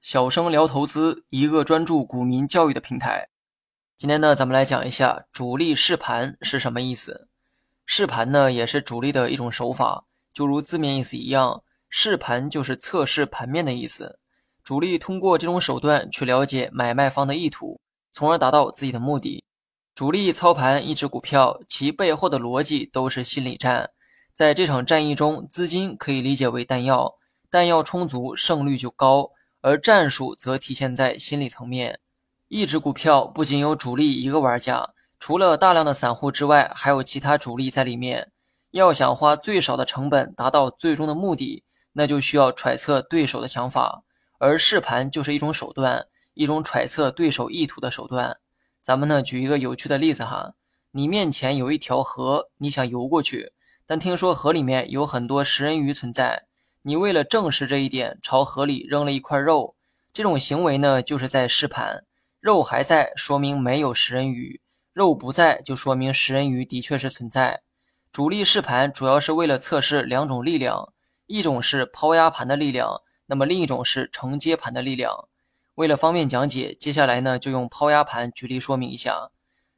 小生聊投资，一个专注股民教育的平台。今天呢，咱们来讲一下主力试盘是什么意思。试盘呢，也是主力的一种手法，就如字面意思一样，试盘就是测试盘面的意思。主力通过这种手段去了解买卖方的意图，从而达到自己的目的。主力操盘一只股票，其背后的逻辑都是心理战。在这场战役中，资金可以理解为弹药，弹药充足，胜率就高；而战术则体现在心理层面。一只股票不仅有主力一个玩家，除了大量的散户之外，还有其他主力在里面。要想花最少的成本达到最终的目的，那就需要揣测对手的想法，而试盘就是一种手段，一种揣测对手意图的手段。咱们呢，举一个有趣的例子哈，你面前有一条河，你想游过去。但听说河里面有很多食人鱼存在，你为了证实这一点，朝河里扔了一块肉。这种行为呢，就是在试盘。肉还在，说明没有食人鱼；肉不在，就说明食人鱼的确是存在。主力试盘主要是为了测试两种力量，一种是抛压盘的力量，那么另一种是承接盘的力量。为了方便讲解，接下来呢就用抛压盘举例说明一下。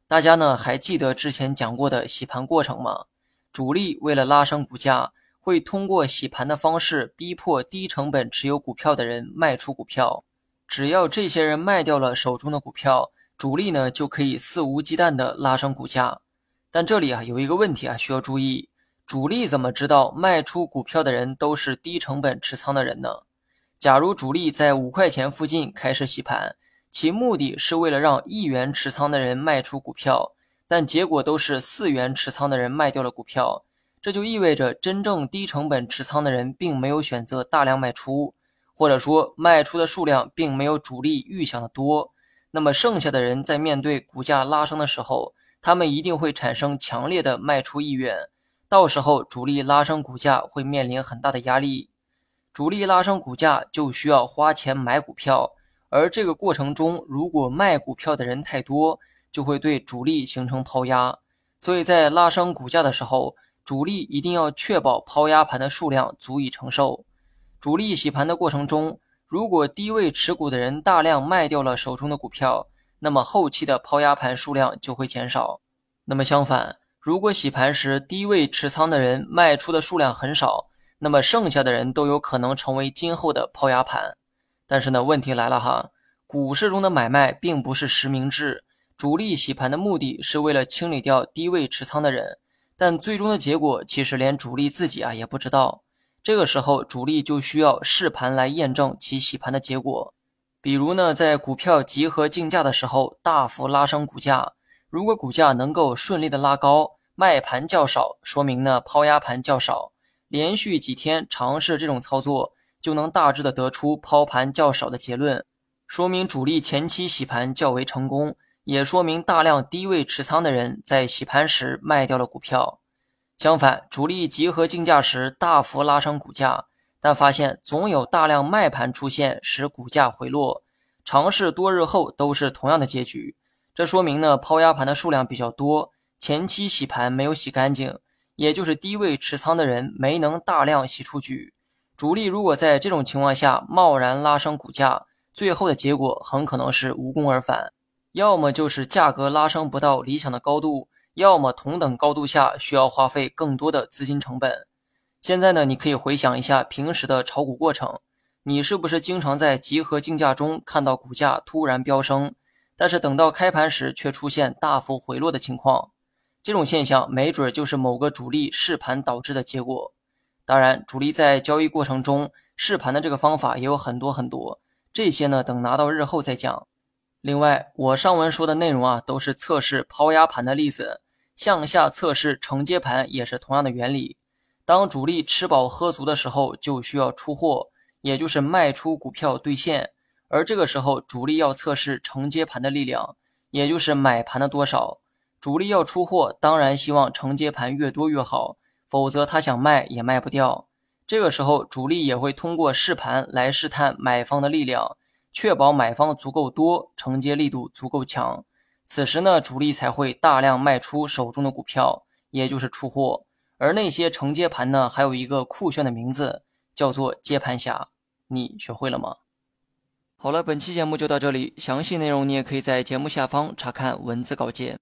大家呢还记得之前讲过的洗盘过程吗？主力为了拉升股价，会通过洗盘的方式逼迫低成本持有股票的人卖出股票。只要这些人卖掉了手中的股票，主力呢就可以肆无忌惮地拉升股价。但这里啊有一个问题啊需要注意：主力怎么知道卖出股票的人都是低成本持仓的人呢？假如主力在五块钱附近开始洗盘，其目的是为了让一元持仓的人卖出股票。但结果都是四元持仓的人卖掉了股票，这就意味着真正低成本持仓的人并没有选择大量卖出，或者说卖出的数量并没有主力预想的多。那么剩下的人在面对股价拉升的时候，他们一定会产生强烈的卖出意愿，到时候主力拉升股价会面临很大的压力。主力拉升股价就需要花钱买股票，而这个过程中如果卖股票的人太多。就会对主力形成抛压，所以在拉升股价的时候，主力一定要确保抛压盘的数量足以承受。主力洗盘的过程中，如果低位持股的人大量卖掉了手中的股票，那么后期的抛压盘数量就会减少。那么相反，如果洗盘时低位持仓的人卖出的数量很少，那么剩下的人都有可能成为今后的抛压盘。但是呢，问题来了哈，股市中的买卖并不是实名制。主力洗盘的目的是为了清理掉低位持仓的人，但最终的结果其实连主力自己啊也不知道。这个时候，主力就需要试盘来验证其洗盘的结果。比如呢，在股票集合竞价的时候，大幅拉升股价，如果股价能够顺利的拉高，卖盘较少，说明呢抛压盘较少。连续几天尝试这种操作，就能大致的得出抛盘较少的结论，说明主力前期洗盘较为成功。也说明大量低位持仓的人在洗盘时卖掉了股票。相反，主力集合竞价时大幅拉升股价，但发现总有大量卖盘出现，使股价回落。尝试多日后都是同样的结局。这说明呢，抛压盘的数量比较多，前期洗盘没有洗干净，也就是低位持仓的人没能大量洗出局。主力如果在这种情况下贸然拉升股价，最后的结果很可能是无功而返。要么就是价格拉升不到理想的高度，要么同等高度下需要花费更多的资金成本。现在呢，你可以回想一下平时的炒股过程，你是不是经常在集合竞价中看到股价突然飙升，但是等到开盘时却出现大幅回落的情况？这种现象没准就是某个主力试盘导致的结果。当然，主力在交易过程中试盘的这个方法也有很多很多，这些呢等拿到日后再讲。另外，我上文说的内容啊，都是测试抛压盘的例子，向下测试承接盘也是同样的原理。当主力吃饱喝足的时候，就需要出货，也就是卖出股票兑现。而这个时候，主力要测试承接盘的力量，也就是买盘的多少。主力要出货，当然希望承接盘越多越好，否则他想卖也卖不掉。这个时候，主力也会通过试盘来试探买方的力量。确保买方足够多，承接力度足够强，此时呢，主力才会大量卖出手中的股票，也就是出货。而那些承接盘呢，还有一个酷炫的名字，叫做接盘侠。你学会了吗？好了，本期节目就到这里，详细内容你也可以在节目下方查看文字稿件。